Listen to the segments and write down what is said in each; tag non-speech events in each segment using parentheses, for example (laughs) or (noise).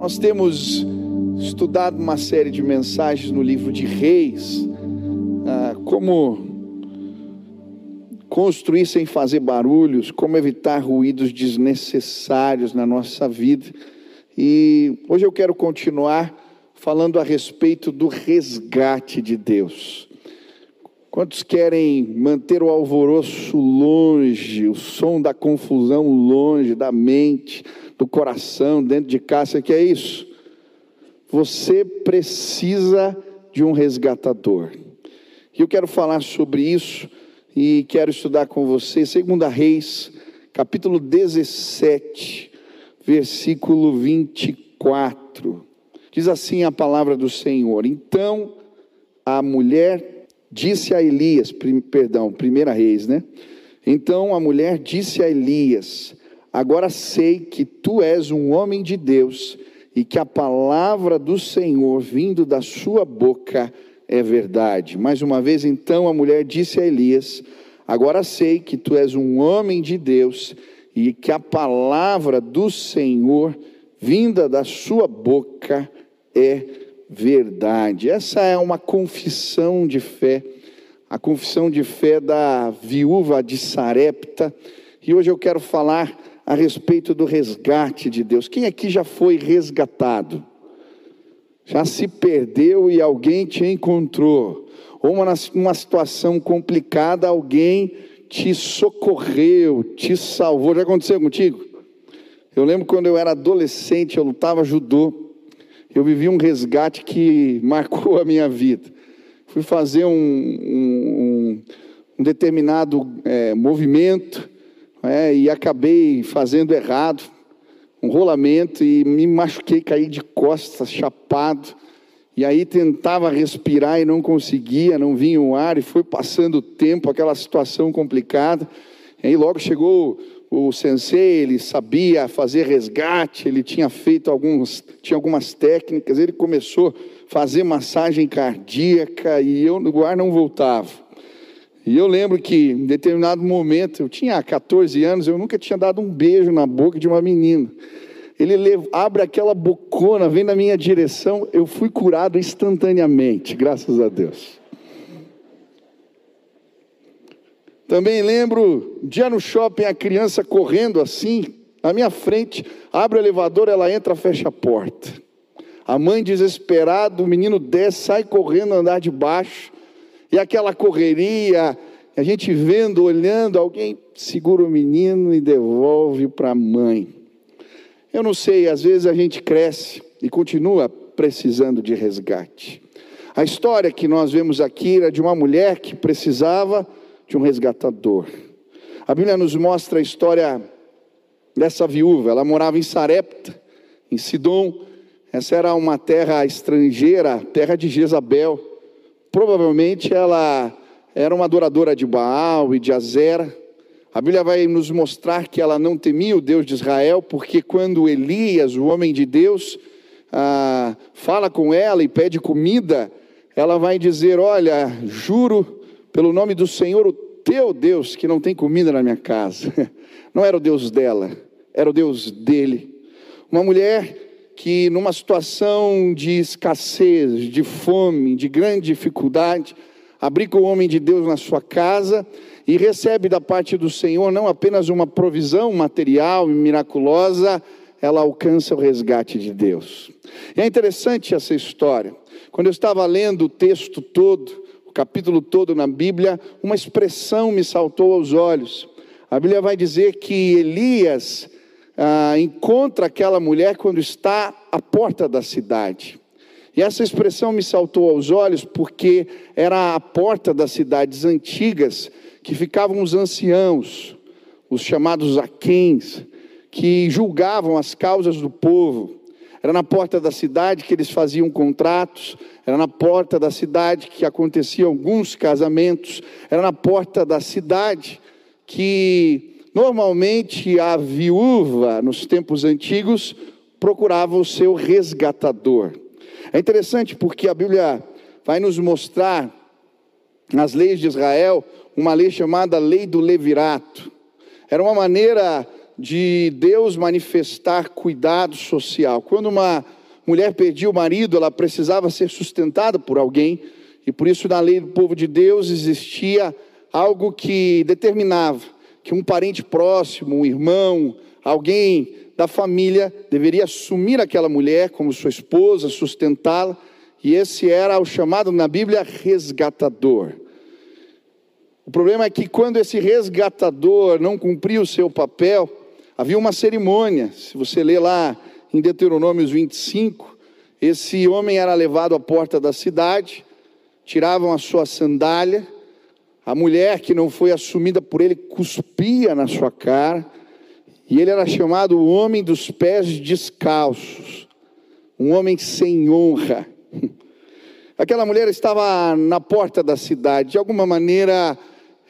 Nós temos estudado uma série de mensagens no livro de Reis, ah, como construir sem fazer barulhos, como evitar ruídos desnecessários na nossa vida. E hoje eu quero continuar falando a respeito do resgate de Deus. Quantos querem manter o alvoroço longe, o som da confusão longe da mente, do coração, dentro de casa? Você quer isso? Você precisa de um resgatador. E eu quero falar sobre isso e quero estudar com você, 2 Reis, capítulo 17, versículo 24. Diz assim a palavra do Senhor: Então a mulher disse a Elias, prim, perdão, primeira Reis, né? Então a mulher disse a Elias: Agora sei que tu és um homem de Deus e que a palavra do Senhor vindo da sua boca é verdade. Mais uma vez, então, a mulher disse a Elias: Agora sei que tu és um homem de Deus e que a palavra do Senhor vinda da sua boca é verdade. Essa é uma confissão de fé, a confissão de fé da viúva de Sarepta. E hoje eu quero falar a respeito do resgate de Deus. Quem aqui já foi resgatado? Já se perdeu e alguém te encontrou? Ou uma, uma situação complicada, alguém te socorreu, te salvou? Já aconteceu contigo? Eu lembro quando eu era adolescente, eu lutava judô. Eu vivi um resgate que (laughs) marcou a minha vida. Fui fazer um, um, um determinado é, movimento é, e acabei fazendo errado, um rolamento, e me machuquei, caí de costas, chapado. E aí tentava respirar e não conseguia, não vinha o ar, e foi passando o tempo, aquela situação complicada. E aí logo chegou o sensei, ele sabia fazer resgate, ele tinha feito alguns, tinha algumas técnicas, ele começou a fazer massagem cardíaca e eu, o ar não voltava. E eu lembro que em determinado momento, eu tinha 14 anos, eu nunca tinha dado um beijo na boca de uma menina. Ele abre aquela bocona, vem na minha direção, eu fui curado instantaneamente, graças a Deus. Também lembro, dia no shopping, a criança correndo assim, na minha frente, abre o elevador, ela entra, fecha a porta. A mãe desesperada, o menino desce, sai correndo andar de baixo. E aquela correria, a gente vendo, olhando, alguém segura o menino e devolve para a mãe. Eu não sei, às vezes a gente cresce e continua precisando de resgate. A história que nós vemos aqui era de uma mulher que precisava de um resgatador. A Bíblia nos mostra a história dessa viúva. Ela morava em Sarepta, em Sidom. Essa era uma terra estrangeira, terra de Jezabel. Provavelmente ela era uma adoradora de Baal e de Azera. A Bíblia vai nos mostrar que ela não temia o Deus de Israel, porque quando Elias, o homem de Deus, ah, fala com ela e pede comida, ela vai dizer: Olha, juro pelo nome do Senhor, o teu Deus, que não tem comida na minha casa. (laughs) Não era o Deus dela, era o Deus dele. Uma mulher que numa situação de escassez, de fome, de grande dificuldade, abriga o homem de Deus na sua casa e recebe da parte do Senhor não apenas uma provisão material e miraculosa, ela alcança o resgate de Deus. E é interessante essa história. Quando eu estava lendo o texto todo, o capítulo todo na Bíblia, uma expressão me saltou aos olhos. A Bíblia vai dizer que Elias ah, encontra aquela mulher quando está à porta da cidade. E essa expressão me saltou aos olhos porque era a porta das cidades antigas que ficavam os anciãos, os chamados aquens, que julgavam as causas do povo. Era na porta da cidade que eles faziam contratos, era na porta da cidade que aconteciam alguns casamentos, era na porta da cidade que Normalmente a viúva, nos tempos antigos, procurava o seu resgatador. É interessante porque a Bíblia vai nos mostrar, nas leis de Israel, uma lei chamada Lei do Levirato. Era uma maneira de Deus manifestar cuidado social. Quando uma mulher perdia o marido, ela precisava ser sustentada por alguém, e por isso na lei do povo de Deus existia algo que determinava que um parente próximo, um irmão, alguém da família deveria assumir aquela mulher como sua esposa, sustentá-la, e esse era o chamado na Bíblia resgatador. O problema é que quando esse resgatador não cumpria o seu papel, havia uma cerimônia. Se você ler lá em Deuteronômios 25, esse homem era levado à porta da cidade, tiravam a sua sandália, a mulher que não foi assumida por ele cuspia na sua cara, e ele era chamado o homem dos pés descalços, um homem sem honra. (laughs) Aquela mulher estava na porta da cidade, de alguma maneira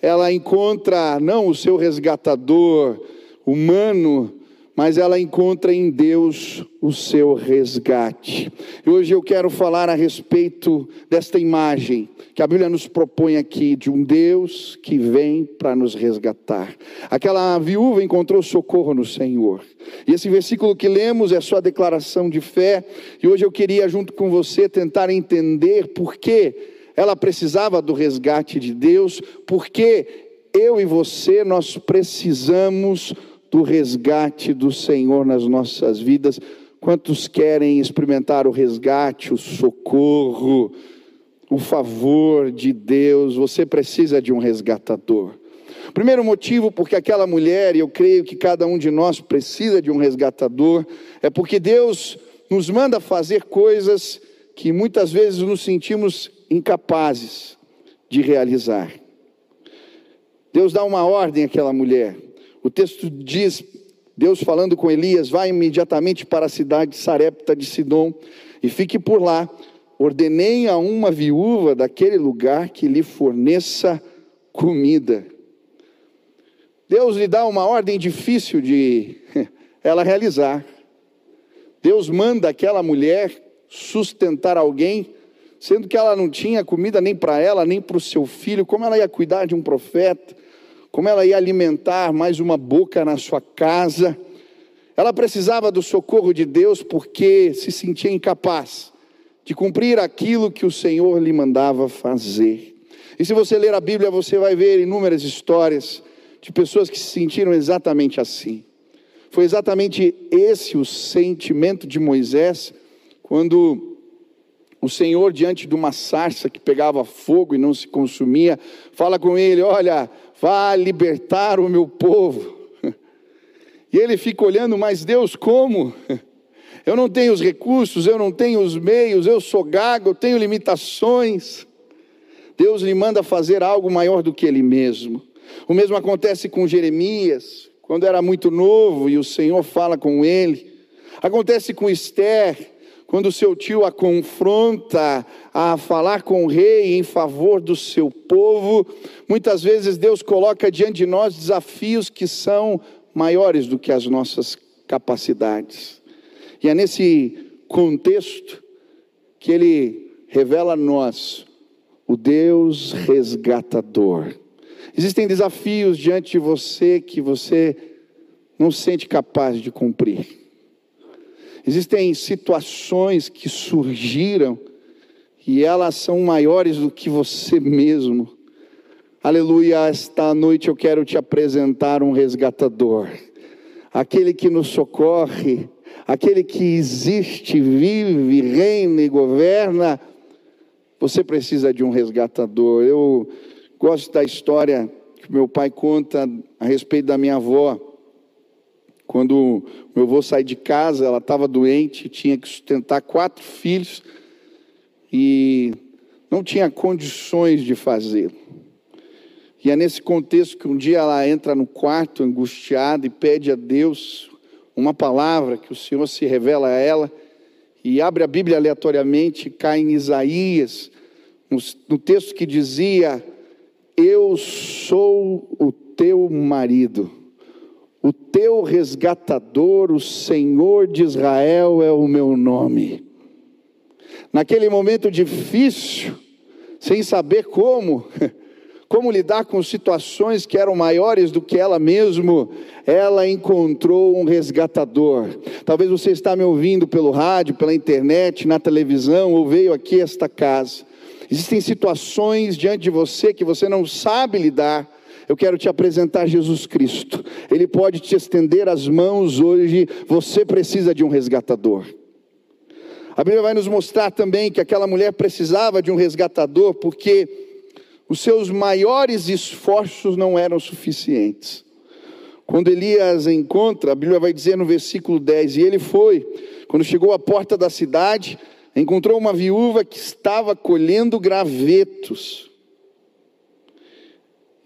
ela encontra não o seu resgatador humano, mas ela encontra em Deus o seu resgate. E hoje eu quero falar a respeito desta imagem que a Bíblia nos propõe aqui de um Deus que vem para nos resgatar. Aquela viúva encontrou socorro no Senhor. E esse versículo que lemos é sua declaração de fé, e hoje eu queria junto com você tentar entender por que ela precisava do resgate de Deus, porque eu e você nós precisamos do resgate do Senhor nas nossas vidas. Quantos querem experimentar o resgate, o socorro, o favor de Deus? Você precisa de um resgatador. Primeiro motivo, porque aquela mulher, e eu creio que cada um de nós precisa de um resgatador, é porque Deus nos manda fazer coisas que muitas vezes nos sentimos incapazes de realizar. Deus dá uma ordem àquela mulher. O texto diz, Deus falando com Elias, vai imediatamente para a cidade de Sarepta de Sidom e fique por lá. Ordenei a uma viúva daquele lugar que lhe forneça comida. Deus lhe dá uma ordem difícil de (laughs) ela realizar. Deus manda aquela mulher sustentar alguém sendo que ela não tinha comida nem para ela, nem para o seu filho, como ela ia cuidar de um profeta, como ela ia alimentar mais uma boca na sua casa. Ela precisava do socorro de Deus porque se sentia incapaz de cumprir aquilo que o Senhor lhe mandava fazer. E se você ler a Bíblia, você vai ver inúmeras histórias de pessoas que se sentiram exatamente assim. Foi exatamente esse o sentimento de Moisés quando o Senhor, diante de uma sarça que pegava fogo e não se consumia, fala com ele: Olha, vá libertar o meu povo. E ele fica olhando, mas Deus, como? Eu não tenho os recursos, eu não tenho os meios, eu sou gago, eu tenho limitações. Deus lhe manda fazer algo maior do que ele mesmo. O mesmo acontece com Jeremias, quando era muito novo e o Senhor fala com ele. Acontece com Esther, quando seu tio a confronta a falar com o rei em favor do seu povo, muitas vezes Deus coloca diante de nós desafios que são maiores do que as nossas capacidades. E é nesse contexto que ele revela a nós o Deus resgatador. Existem desafios diante de você que você não se sente capaz de cumprir. Existem situações que surgiram e elas são maiores do que você mesmo. Aleluia, esta noite eu quero te apresentar um resgatador, aquele que nos socorre, aquele que existe, vive, reina e governa. Você precisa de um resgatador. Eu gosto da história que meu pai conta a respeito da minha avó. Quando meu avô saiu de casa, ela estava doente, tinha que sustentar quatro filhos e não tinha condições de fazê-lo. E é nesse contexto que um dia ela entra no quarto angustiada e pede a Deus uma palavra que o Senhor se revela a ela e abre a Bíblia aleatoriamente, cai em Isaías, no texto que dizia: Eu sou o teu marido. O teu resgatador, o Senhor de Israel, é o meu nome. Naquele momento difícil, sem saber como, (laughs) como lidar com situações que eram maiores do que ela mesma, ela encontrou um resgatador. Talvez você está me ouvindo pelo rádio, pela internet, na televisão, ou veio aqui a esta casa. Existem situações diante de você que você não sabe lidar. Eu quero te apresentar Jesus Cristo. Ele pode te estender as mãos hoje. Você precisa de um resgatador. A Bíblia vai nos mostrar também que aquela mulher precisava de um resgatador porque os seus maiores esforços não eram suficientes. Quando Elias encontra, a Bíblia vai dizer no versículo 10: E ele foi, quando chegou à porta da cidade, encontrou uma viúva que estava colhendo gravetos.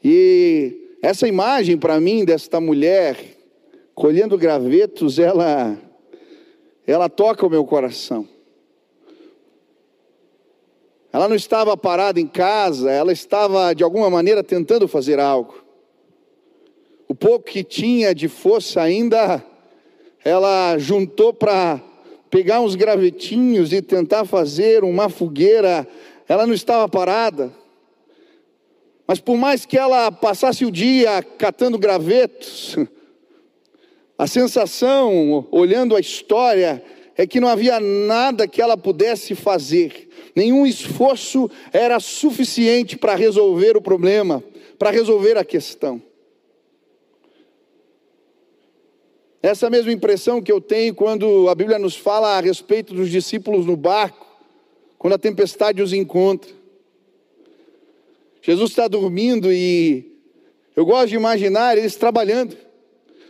E essa imagem para mim desta mulher colhendo gravetos, ela ela toca o meu coração. Ela não estava parada em casa, ela estava de alguma maneira tentando fazer algo. O pouco que tinha de força ainda, ela juntou para pegar uns gravetinhos e tentar fazer uma fogueira. Ela não estava parada. Mas por mais que ela passasse o dia catando gravetos, a sensação, olhando a história, é que não havia nada que ela pudesse fazer nenhum esforço era suficiente para resolver o problema, para resolver a questão. Essa mesma impressão que eu tenho quando a Bíblia nos fala a respeito dos discípulos no barco, quando a tempestade os encontra. Jesus está dormindo e eu gosto de imaginar eles trabalhando,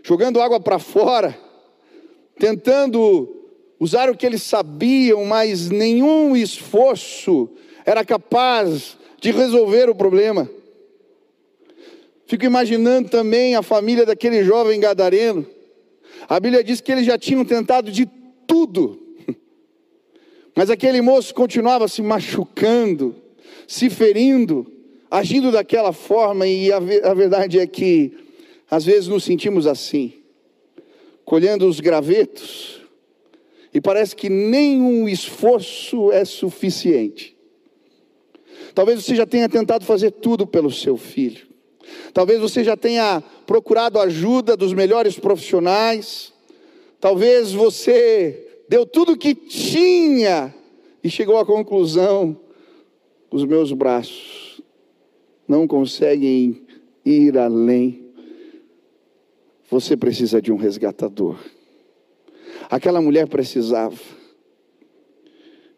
jogando água para fora, tentando usar o que eles sabiam, mas nenhum esforço era capaz de resolver o problema. Fico imaginando também a família daquele jovem gadareno. A Bíblia diz que eles já tinham tentado de tudo, (laughs) mas aquele moço continuava se machucando, se ferindo, agindo daquela forma, e a, a verdade é que às vezes nos sentimos assim, colhendo os gravetos, e parece que nenhum esforço é suficiente. Talvez você já tenha tentado fazer tudo pelo seu filho. Talvez você já tenha procurado ajuda dos melhores profissionais. Talvez você deu tudo o que tinha e chegou à conclusão: os meus braços não conseguem ir além. Você precisa de um resgatador. Aquela mulher precisava.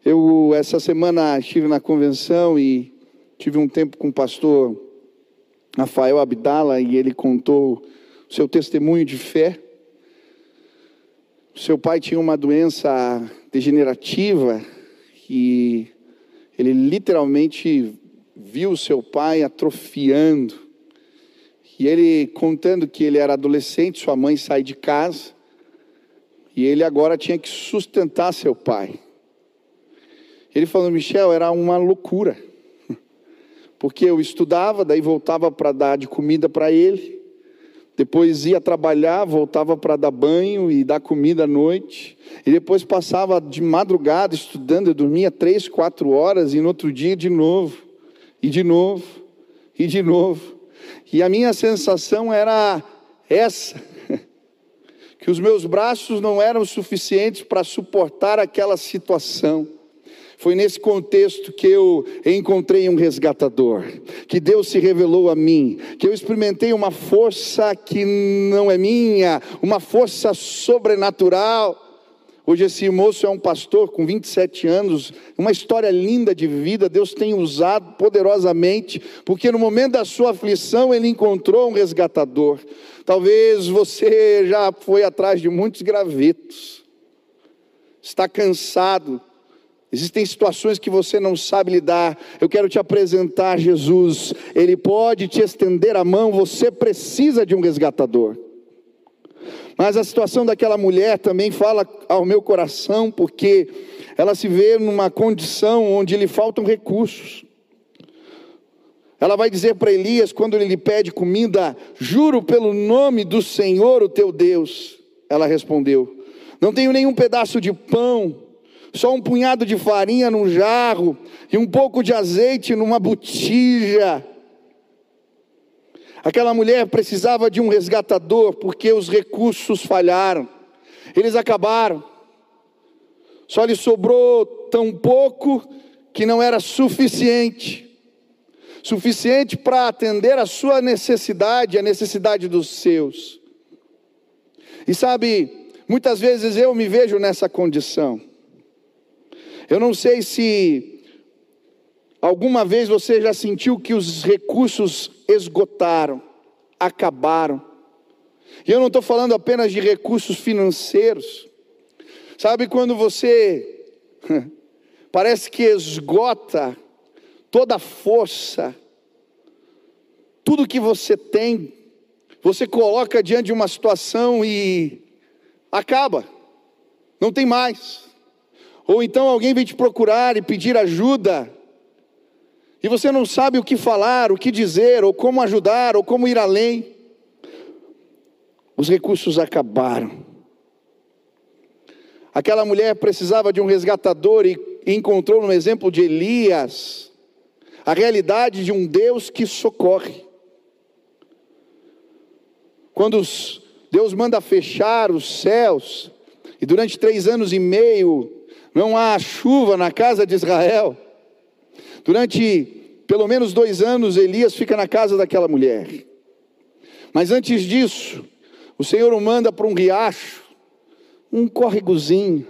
Eu, essa semana, estive na convenção e tive um tempo com o pastor Rafael Abdala e ele contou o seu testemunho de fé. Seu pai tinha uma doença degenerativa e ele literalmente viu seu pai atrofiando. E ele contando que ele era adolescente, sua mãe sai de casa e ele agora tinha que sustentar seu pai. Ele falou, Michel, era uma loucura. (laughs) Porque eu estudava, daí voltava para dar de comida para ele. Depois ia trabalhar, voltava para dar banho e dar comida à noite. E depois passava de madrugada estudando, eu dormia três, quatro horas, e no outro dia de novo, e de novo, e de novo. E a minha sensação era essa (laughs) que os meus braços não eram suficientes para suportar aquela situação. Foi nesse contexto que eu encontrei um resgatador, que Deus se revelou a mim, que eu experimentei uma força que não é minha, uma força sobrenatural. Hoje esse moço é um pastor com 27 anos, uma história linda de vida, Deus tem usado poderosamente, porque no momento da sua aflição ele encontrou um resgatador. Talvez você já foi atrás de muitos gravetos, está cansado, existem situações que você não sabe lidar. Eu quero te apresentar Jesus, Ele pode te estender a mão, você precisa de um resgatador. Mas a situação daquela mulher também fala ao meu coração, porque ela se vê numa condição onde lhe faltam recursos. Ela vai dizer para Elias, quando ele lhe pede comida: Juro pelo nome do Senhor, o teu Deus. Ela respondeu: Não tenho nenhum pedaço de pão, só um punhado de farinha num jarro e um pouco de azeite numa botija. Aquela mulher precisava de um resgatador porque os recursos falharam, eles acabaram. Só lhe sobrou tão pouco que não era suficiente suficiente para atender a sua necessidade, a necessidade dos seus. E sabe, muitas vezes eu me vejo nessa condição. Eu não sei se alguma vez você já sentiu que os recursos esgotaram, acabaram. E eu não estou falando apenas de recursos financeiros. Sabe quando você (laughs) parece que esgota toda a força, tudo que você tem, você coloca diante de uma situação e acaba, não tem mais. Ou então alguém vem te procurar e pedir ajuda, e você não sabe o que falar, o que dizer, ou como ajudar, ou como ir além. Os recursos acabaram. Aquela mulher precisava de um resgatador e encontrou no exemplo de Elias a realidade de um Deus que socorre. Quando Deus manda fechar os céus, e durante três anos e meio não há chuva na casa de Israel, durante pelo menos dois anos Elias fica na casa daquela mulher. Mas antes disso, o Senhor o manda para um riacho, um córregozinho.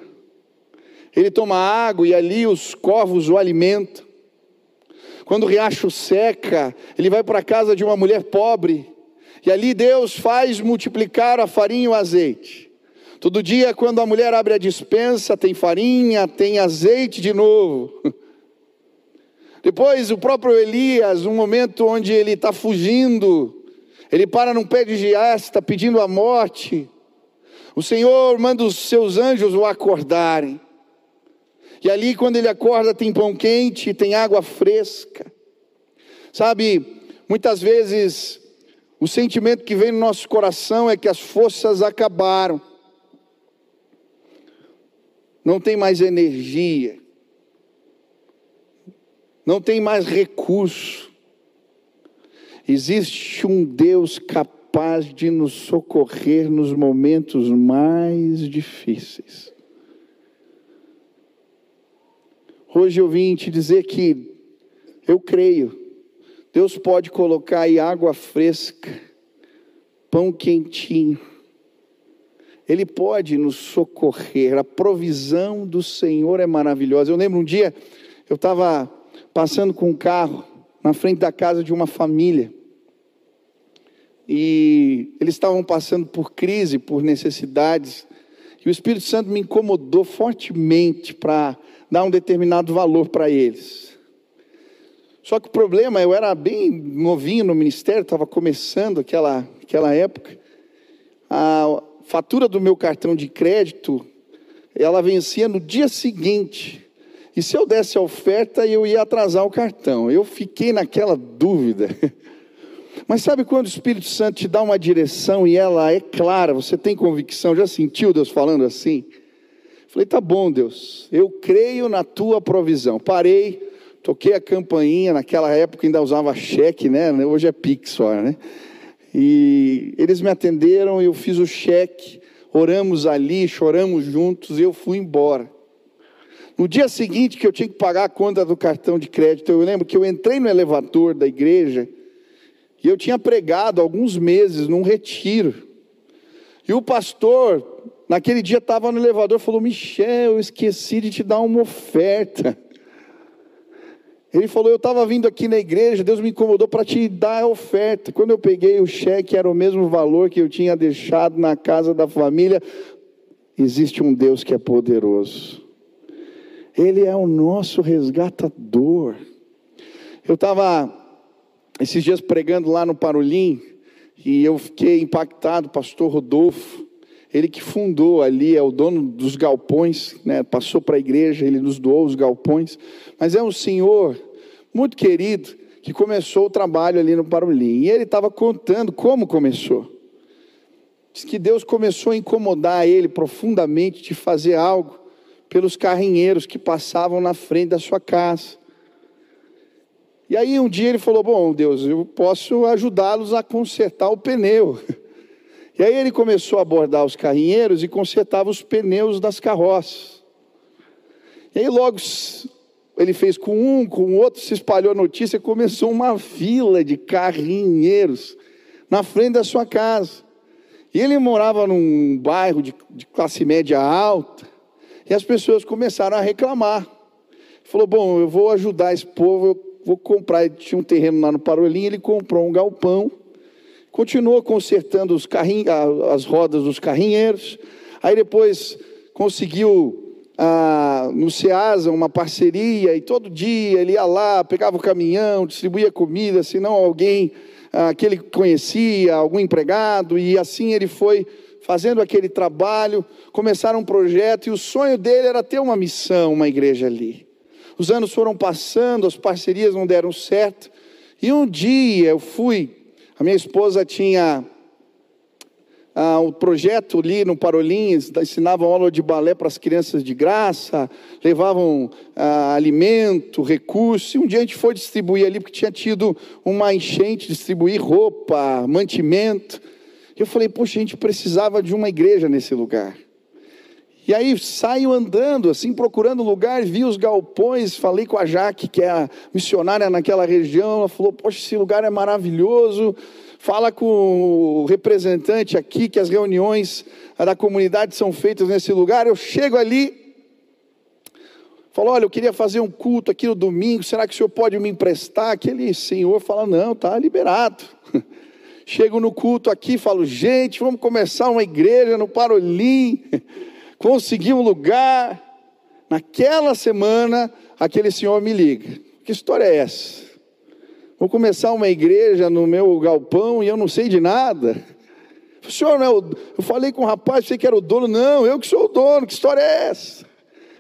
Ele toma água e ali os corvos o alimentam. Quando o riacho seca, ele vai para a casa de uma mulher pobre, e ali Deus faz multiplicar a farinha e o azeite. Todo dia, quando a mulher abre a dispensa, tem farinha, tem azeite de novo. (laughs) Depois, o próprio Elias, um momento onde ele está fugindo, ele para num pé de giasta pedindo a morte. O Senhor manda os seus anjos o acordarem. E ali, quando ele acorda, tem pão quente, tem água fresca. Sabe, muitas vezes o sentimento que vem no nosso coração é que as forças acabaram, não tem mais energia, não tem mais recurso. Existe um Deus capaz de nos socorrer nos momentos mais difíceis. Hoje eu vim te dizer que eu creio. Deus pode colocar aí água fresca, pão quentinho. Ele pode nos socorrer. A provisão do Senhor é maravilhosa. Eu lembro um dia, eu estava passando com um carro na frente da casa de uma família. E eles estavam passando por crise, por necessidades. E o Espírito Santo me incomodou fortemente para dar um determinado valor para eles. Só que o problema, eu era bem novinho no ministério, estava começando aquela, aquela época. A fatura do meu cartão de crédito, ela vencia no dia seguinte. E se eu desse a oferta, eu ia atrasar o cartão. Eu fiquei naquela dúvida. (laughs) Mas sabe quando o Espírito Santo te dá uma direção e ela é clara, você tem convicção, já sentiu Deus falando assim? Falei, tá bom, Deus, eu creio na tua provisão. Parei, toquei a campainha, naquela época ainda usava cheque, né? Hoje é Pix só, né? E eles me atenderam, eu fiz o cheque, oramos ali, choramos juntos, eu fui embora. No dia seguinte que eu tinha que pagar a conta do cartão de crédito, eu lembro que eu entrei no elevador da igreja e eu tinha pregado alguns meses num retiro. E o pastor Naquele dia estava no elevador, falou: Michel, eu esqueci de te dar uma oferta. Ele falou: Eu estava vindo aqui na igreja, Deus me incomodou para te dar a oferta. Quando eu peguei o cheque, era o mesmo valor que eu tinha deixado na casa da família. Existe um Deus que é poderoso, Ele é o nosso resgatador. Eu estava esses dias pregando lá no Parolim, e eu fiquei impactado, pastor Rodolfo ele que fundou ali, é o dono dos galpões, né? passou para a igreja, ele nos doou os galpões, mas é um senhor muito querido que começou o trabalho ali no Parolim. E ele estava contando como começou. Diz que Deus começou a incomodar ele profundamente de fazer algo pelos carrinheiros que passavam na frente da sua casa. E aí um dia ele falou: Bom, Deus, eu posso ajudá-los a consertar o pneu. (laughs) E aí ele começou a abordar os carrinheiros e consertava os pneus das carroças. E aí logo ele fez com um, com o outro, se espalhou a notícia, começou uma fila de carrinheiros na frente da sua casa. E ele morava num bairro de, de classe média alta, e as pessoas começaram a reclamar. Falou: Bom, eu vou ajudar esse povo, eu vou comprar. Ele tinha um terreno lá no Parolim, ele comprou um galpão, continuou consertando os carrinhos, as rodas dos carrinheiros, aí depois conseguiu ah, no SEASA uma parceria e todo dia ele ia lá, pegava o caminhão, distribuía comida, se não alguém ah, que ele conhecia, algum empregado, e assim ele foi fazendo aquele trabalho, começaram um projeto e o sonho dele era ter uma missão, uma igreja ali. Os anos foram passando, as parcerias não deram certo, e um dia eu fui, a minha esposa tinha ah, o projeto ali no Parolins, ensinavam aula de balé para as crianças de graça, levavam ah, alimento, recurso, e um dia a gente foi distribuir ali, porque tinha tido uma enchente, distribuir roupa, mantimento, eu falei, poxa, a gente precisava de uma igreja nesse lugar. E aí saio andando, assim, procurando lugar, vi os galpões, falei com a Jaque, que é a missionária naquela região, ela falou, poxa, esse lugar é maravilhoso, fala com o representante aqui que as reuniões da comunidade são feitas nesse lugar. Eu chego ali, falo: Olha, eu queria fazer um culto aqui no domingo, será que o senhor pode me emprestar? Aquele senhor fala: Não, está liberado. Chego no culto aqui, falo: Gente, vamos começar uma igreja no Parolim. (laughs) Consegui um lugar. Naquela semana, aquele senhor me liga: Que história é essa? Vou começar uma igreja no meu galpão e eu não sei de nada. O senhor não é o... Eu falei com o rapaz, sei que era o dono. Não, eu que sou o dono, que história é essa?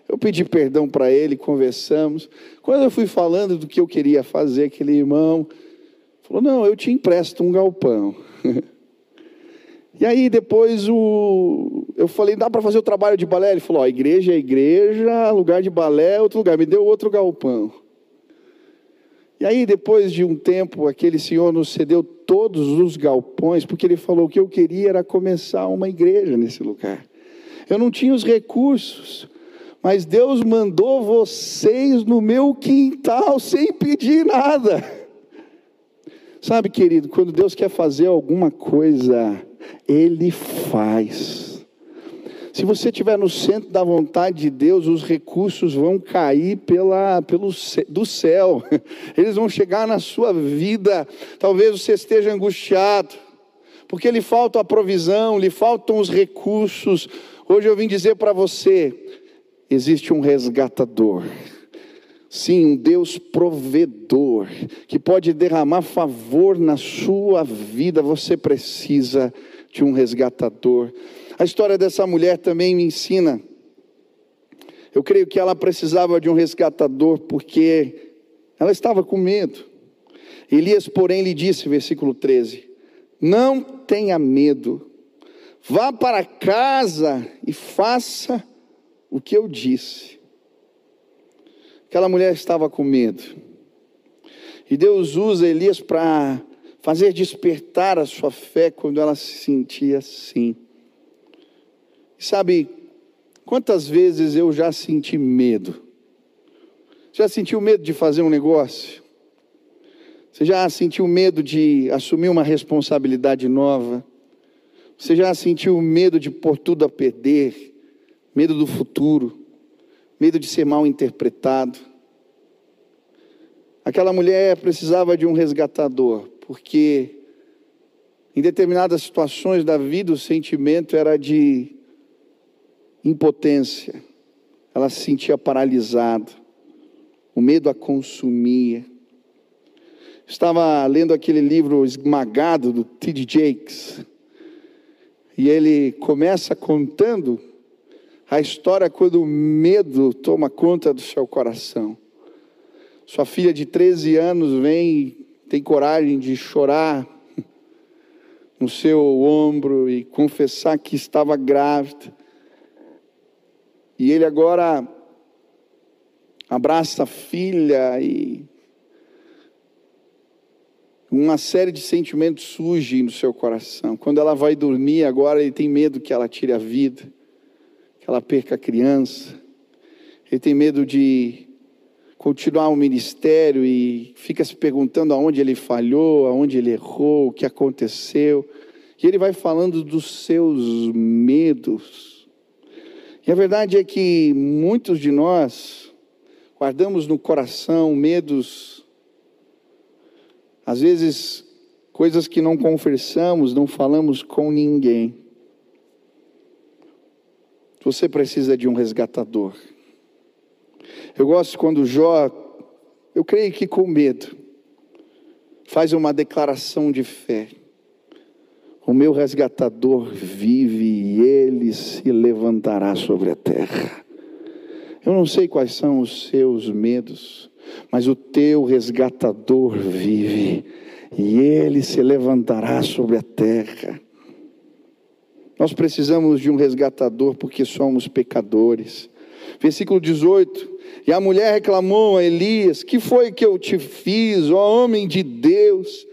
Eu pedi perdão para ele, conversamos. Quando eu fui falando do que eu queria fazer, aquele irmão falou: Não, eu te empresto um galpão. (laughs) E aí depois o... eu falei, dá para fazer o trabalho de balé? Ele falou, ó, igreja é igreja, lugar de balé é outro lugar. Me deu outro galpão. E aí, depois de um tempo, aquele senhor nos cedeu todos os galpões, porque ele falou que eu queria era começar uma igreja nesse lugar. Eu não tinha os recursos, mas Deus mandou vocês no meu quintal sem pedir nada. (laughs) Sabe, querido, quando Deus quer fazer alguma coisa, Ele faz. Se você estiver no centro da vontade de Deus, os recursos vão cair pela, pelo, do céu, (laughs) eles vão chegar na sua vida. Talvez você esteja angustiado, porque lhe falta a provisão, lhe faltam os recursos. Hoje eu vim dizer para você: existe um resgatador. Sim, um Deus provedor, que pode derramar favor na sua vida. Você precisa de um resgatador. A história dessa mulher também me ensina. Eu creio que ela precisava de um resgatador porque ela estava com medo. Elias, porém, lhe disse, versículo 13: Não tenha medo, vá para casa e faça o que eu disse. Aquela mulher estava com medo. E Deus usa Elias para fazer despertar a sua fé quando ela se sentia assim. Sabe, quantas vezes eu já senti medo? Já sentiu medo de fazer um negócio? Você já sentiu medo de assumir uma responsabilidade nova? Você já sentiu medo de pôr tudo a perder? Medo do futuro? Medo de ser mal interpretado? Aquela mulher precisava de um resgatador, porque em determinadas situações da vida o sentimento era de impotência, ela se sentia paralisada, o medo a consumia. Estava lendo aquele livro Esmagado do T.D. Jakes, e ele começa contando a história quando o medo toma conta do seu coração. Sua filha de 13 anos vem, tem coragem de chorar (laughs) no seu ombro e confessar que estava grávida. E ele agora abraça a filha e uma série de sentimentos surgem no seu coração. Quando ela vai dormir, agora ele tem medo que ela tire a vida, que ela perca a criança. Ele tem medo de continuar o ministério e fica se perguntando aonde ele falhou, aonde ele errou, o que aconteceu. E ele vai falando dos seus medos. E a verdade é que muitos de nós guardamos no coração medos às vezes, coisas que não conversamos, não falamos com ninguém. Você precisa de um resgatador. Eu gosto quando Jó, eu creio que com medo, faz uma declaração de fé. O meu resgatador vive e ele se levantará sobre a terra. Eu não sei quais são os seus medos, mas o teu resgatador vive, e ele se levantará sobre a terra. Nós precisamos de um resgatador porque somos pecadores. Versículo 18: E a mulher reclamou a Elias: Que foi que eu te fiz, ó homem de Deus?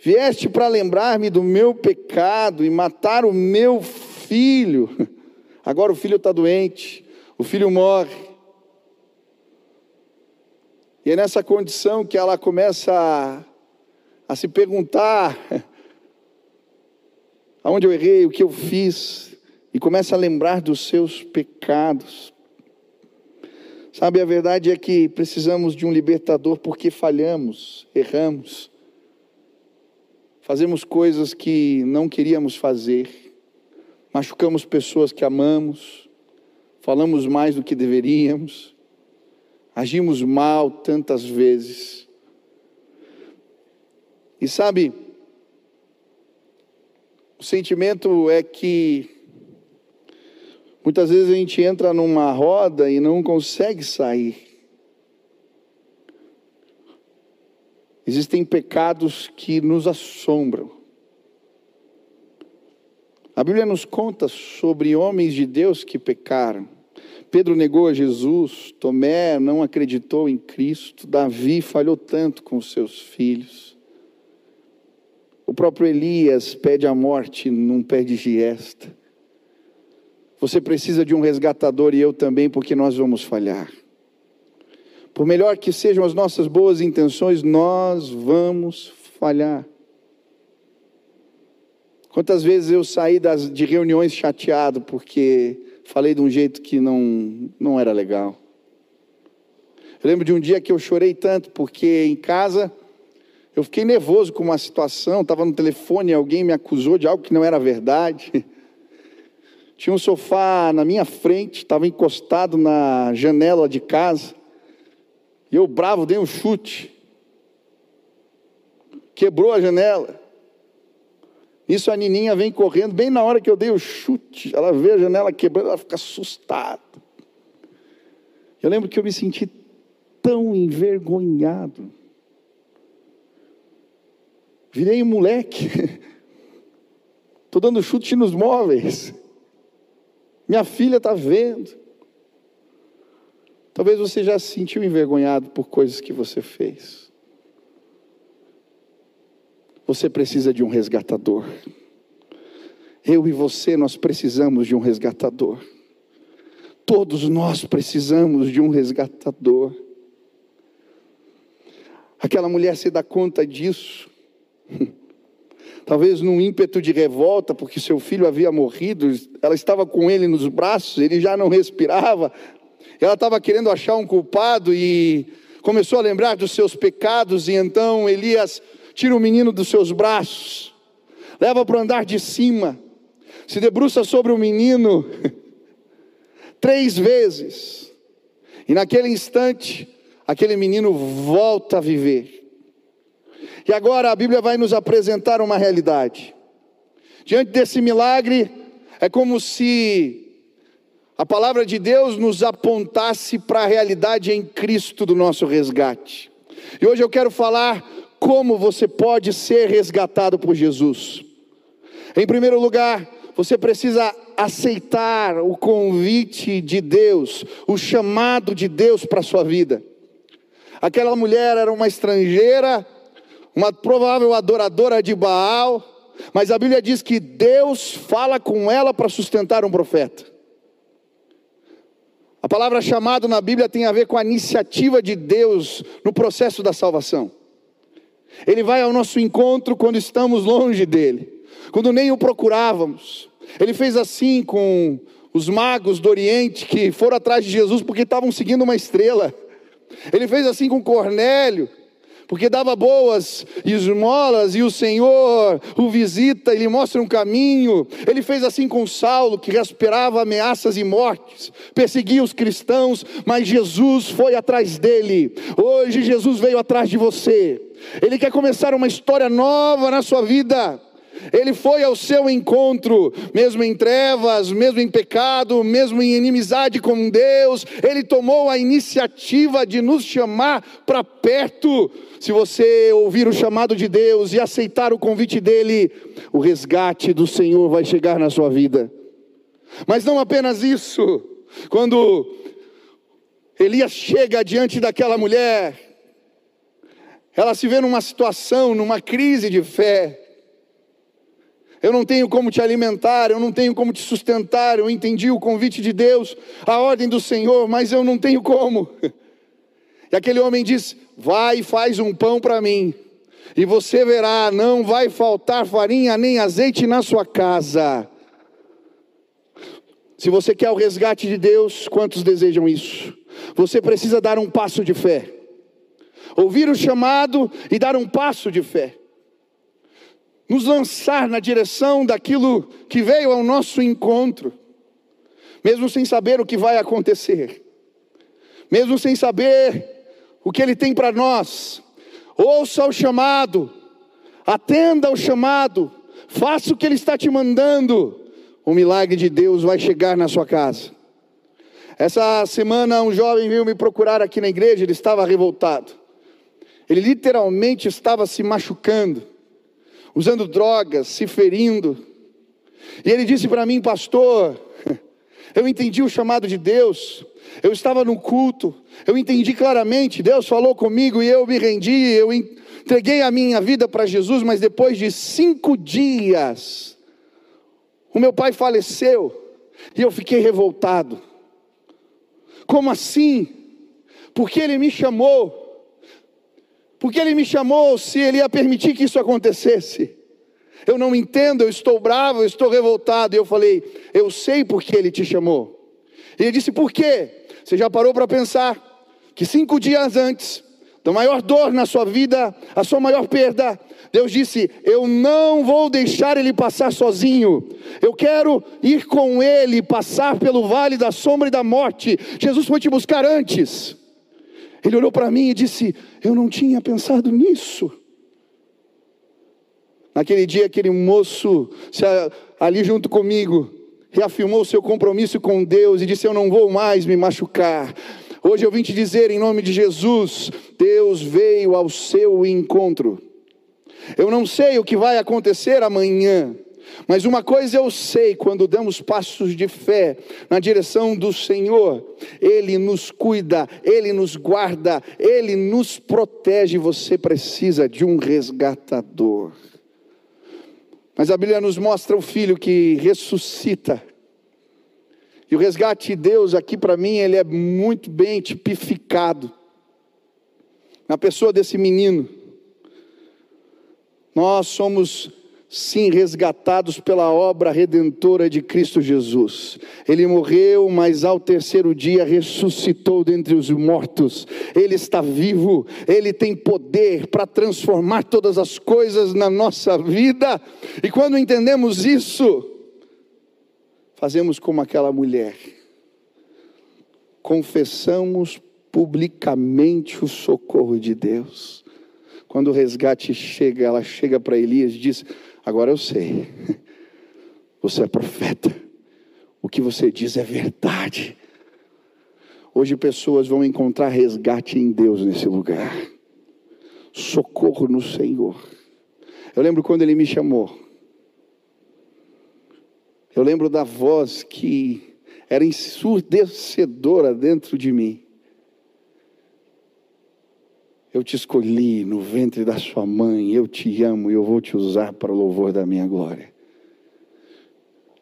Vieste para lembrar-me do meu pecado e matar o meu filho. (laughs) Agora o filho está doente, o filho morre. E é nessa condição que ela começa a, a se perguntar: (laughs) aonde eu errei, o que eu fiz, e começa a lembrar dos seus pecados. Sabe, a verdade é que precisamos de um libertador porque falhamos, erramos, fazemos coisas que não queríamos fazer, machucamos pessoas que amamos, falamos mais do que deveríamos agimos mal tantas vezes. E sabe, o sentimento é que muitas vezes a gente entra numa roda e não consegue sair. Existem pecados que nos assombram. A Bíblia nos conta sobre homens de Deus que pecaram. Pedro negou a Jesus, Tomé não acreditou em Cristo, Davi falhou tanto com seus filhos. O próprio Elias pede a morte num pé de giesta. Você precisa de um resgatador e eu também, porque nós vamos falhar. Por melhor que sejam as nossas boas intenções, nós vamos falhar. Quantas vezes eu saí das, de reuniões chateado porque falei de um jeito que não, não era legal. Eu lembro de um dia que eu chorei tanto, porque em casa eu fiquei nervoso com uma situação, estava no telefone alguém me acusou de algo que não era verdade. (laughs) Tinha um sofá na minha frente, estava encostado na janela de casa, e eu, bravo, dei um chute. Quebrou a janela. Isso a Nininha vem correndo, bem na hora que eu dei o chute, ela vê a janela quebrando, ela fica assustada. Eu lembro que eu me senti tão envergonhado. Virei um moleque. (laughs) Estou dando chute nos móveis. Minha filha está vendo. Talvez você já se sentiu envergonhado por coisas que você fez. Você precisa de um resgatador. Eu e você, nós precisamos de um resgatador. Todos nós precisamos de um resgatador. Aquela mulher se dá conta disso. Talvez num ímpeto de revolta, porque seu filho havia morrido, ela estava com ele nos braços, ele já não respirava. Ela estava querendo achar um culpado e começou a lembrar dos seus pecados, e então Elias tira o menino dos seus braços, leva para o andar de cima, se debruça sobre o menino (laughs) três vezes, e naquele instante, aquele menino volta a viver. E agora a Bíblia vai nos apresentar uma realidade. Diante desse milagre, é como se a palavra de Deus nos apontasse para a realidade em Cristo do nosso resgate. E hoje eu quero falar como você pode ser resgatado por Jesus. Em primeiro lugar, você precisa aceitar o convite de Deus, o chamado de Deus para a sua vida. Aquela mulher era uma estrangeira, uma provável adoradora de Baal, mas a Bíblia diz que Deus fala com ela para sustentar um profeta. A palavra chamado na Bíblia tem a ver com a iniciativa de Deus no processo da salvação. Ele vai ao nosso encontro quando estamos longe dele, quando nem o procurávamos. Ele fez assim com os magos do Oriente que foram atrás de Jesus porque estavam seguindo uma estrela. Ele fez assim com Cornélio, porque dava boas esmolas e o Senhor o visita e lhe mostra um caminho. Ele fez assim com Saulo, que esperava ameaças e mortes, perseguia os cristãos, mas Jesus foi atrás dele. Hoje Jesus veio atrás de você. Ele quer começar uma história nova na sua vida. Ele foi ao seu encontro, mesmo em trevas, mesmo em pecado, mesmo em inimizade com Deus, ele tomou a iniciativa de nos chamar para perto. Se você ouvir o chamado de Deus e aceitar o convite dele, o resgate do Senhor vai chegar na sua vida. Mas não apenas isso, quando Elias chega diante daquela mulher, ela se vê numa situação, numa crise de fé, eu não tenho como te alimentar, eu não tenho como te sustentar. Eu entendi o convite de Deus, a ordem do Senhor, mas eu não tenho como. (laughs) E aquele homem diz: Vai e faz um pão para mim, e você verá, não vai faltar farinha nem azeite na sua casa. Se você quer o resgate de Deus, quantos desejam isso? Você precisa dar um passo de fé, ouvir o chamado e dar um passo de fé nos lançar na direção daquilo que veio ao nosso encontro, mesmo sem saber o que vai acontecer, mesmo sem saber o que Ele tem para nós. Ouça o chamado, atenda ao chamado, faça o que Ele está te mandando. O milagre de Deus vai chegar na sua casa. Essa semana um jovem veio me procurar aqui na igreja, ele estava revoltado. Ele literalmente estava se machucando usando drogas, se ferindo. E ele disse para mim, pastor, eu entendi o chamado de Deus, eu estava no culto, eu entendi claramente, Deus falou comigo e eu me rendi, eu entreguei a minha vida para Jesus, mas depois de cinco dias, o meu pai faleceu e eu fiquei revoltado. Como assim? Porque ele me chamou porque ele me chamou se ele ia permitir que isso acontecesse. Eu não entendo, eu estou bravo, eu estou revoltado. E eu falei, eu sei porque ele te chamou. E ele disse, por quê? Você já parou para pensar que cinco dias antes da maior dor na sua vida, a sua maior perda, Deus disse: Eu não vou deixar ele passar sozinho, eu quero ir com ele, passar pelo vale da sombra e da morte. Jesus foi te buscar antes. Ele olhou para mim e disse: Eu não tinha pensado nisso. Naquele dia, aquele moço ali junto comigo reafirmou seu compromisso com Deus e disse: Eu não vou mais me machucar. Hoje eu vim te dizer, em nome de Jesus, Deus veio ao seu encontro. Eu não sei o que vai acontecer amanhã, mas uma coisa eu sei: quando damos passos de fé na direção do Senhor, Ele nos cuida, Ele nos guarda, Ele nos protege. Você precisa de um resgatador. Mas a Bíblia nos mostra o filho que ressuscita. E o resgate de Deus aqui para mim, ele é muito bem tipificado na pessoa desse menino. Nós somos sim resgatados pela obra redentora de Cristo Jesus. Ele morreu, mas ao terceiro dia ressuscitou dentre os mortos. Ele está vivo, ele tem poder para transformar todas as coisas na nossa vida. E quando entendemos isso, fazemos como aquela mulher. Confessamos publicamente o socorro de Deus. Quando o resgate chega, ela chega para Elias e diz: Agora eu sei. Você é profeta. O que você diz é verdade. Hoje pessoas vão encontrar resgate em Deus nesse lugar. Socorro no Senhor. Eu lembro quando ele me chamou. Eu lembro da voz que era ensurdecedora dentro de mim. Eu te escolhi no ventre da sua mãe, eu te amo e eu vou te usar para o louvor da minha glória.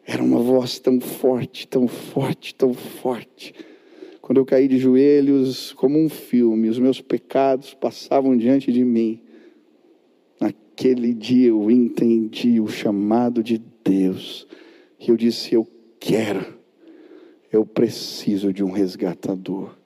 Era uma voz tão forte, tão forte, tão forte. Quando eu caí de joelhos, como um filme, os meus pecados passavam diante de mim. Naquele dia eu entendi o chamado de Deus. E eu disse: Eu quero, eu preciso de um resgatador.